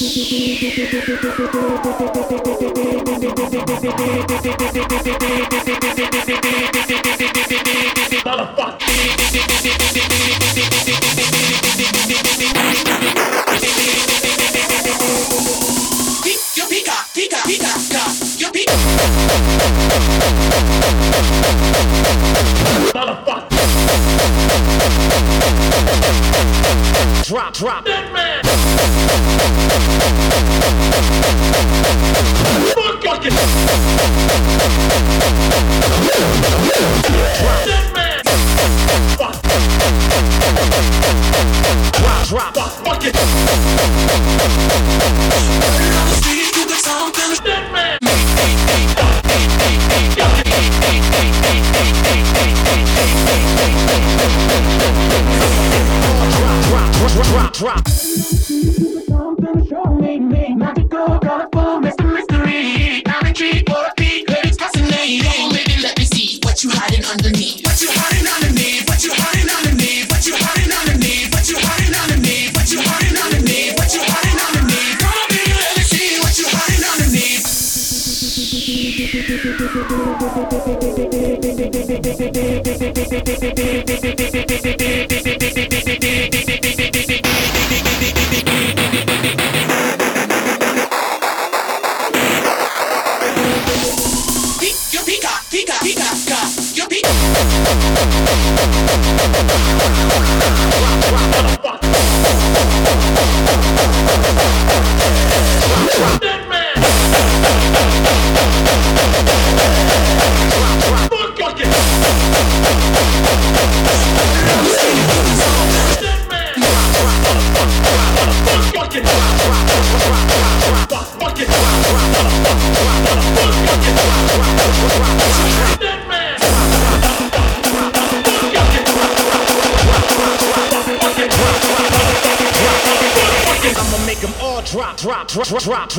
Pica, pica, pica, pica. Drop, drop. Dead man. Drop. Something show me, magical, colorful, Mr. Mystery. I'm intrigued for a peek, lyrics fascinating. Baby, let me see what you hiding. What hiding underneath? What you hiding underneath? What you hiding underneath? What you hiding underneath? What you hiding underneath? What you hiding underneath? Come on, baby, let me see what you hiding underneath. ピカピカピカピカピカピカ them all drop, drop, drop, drop, drop.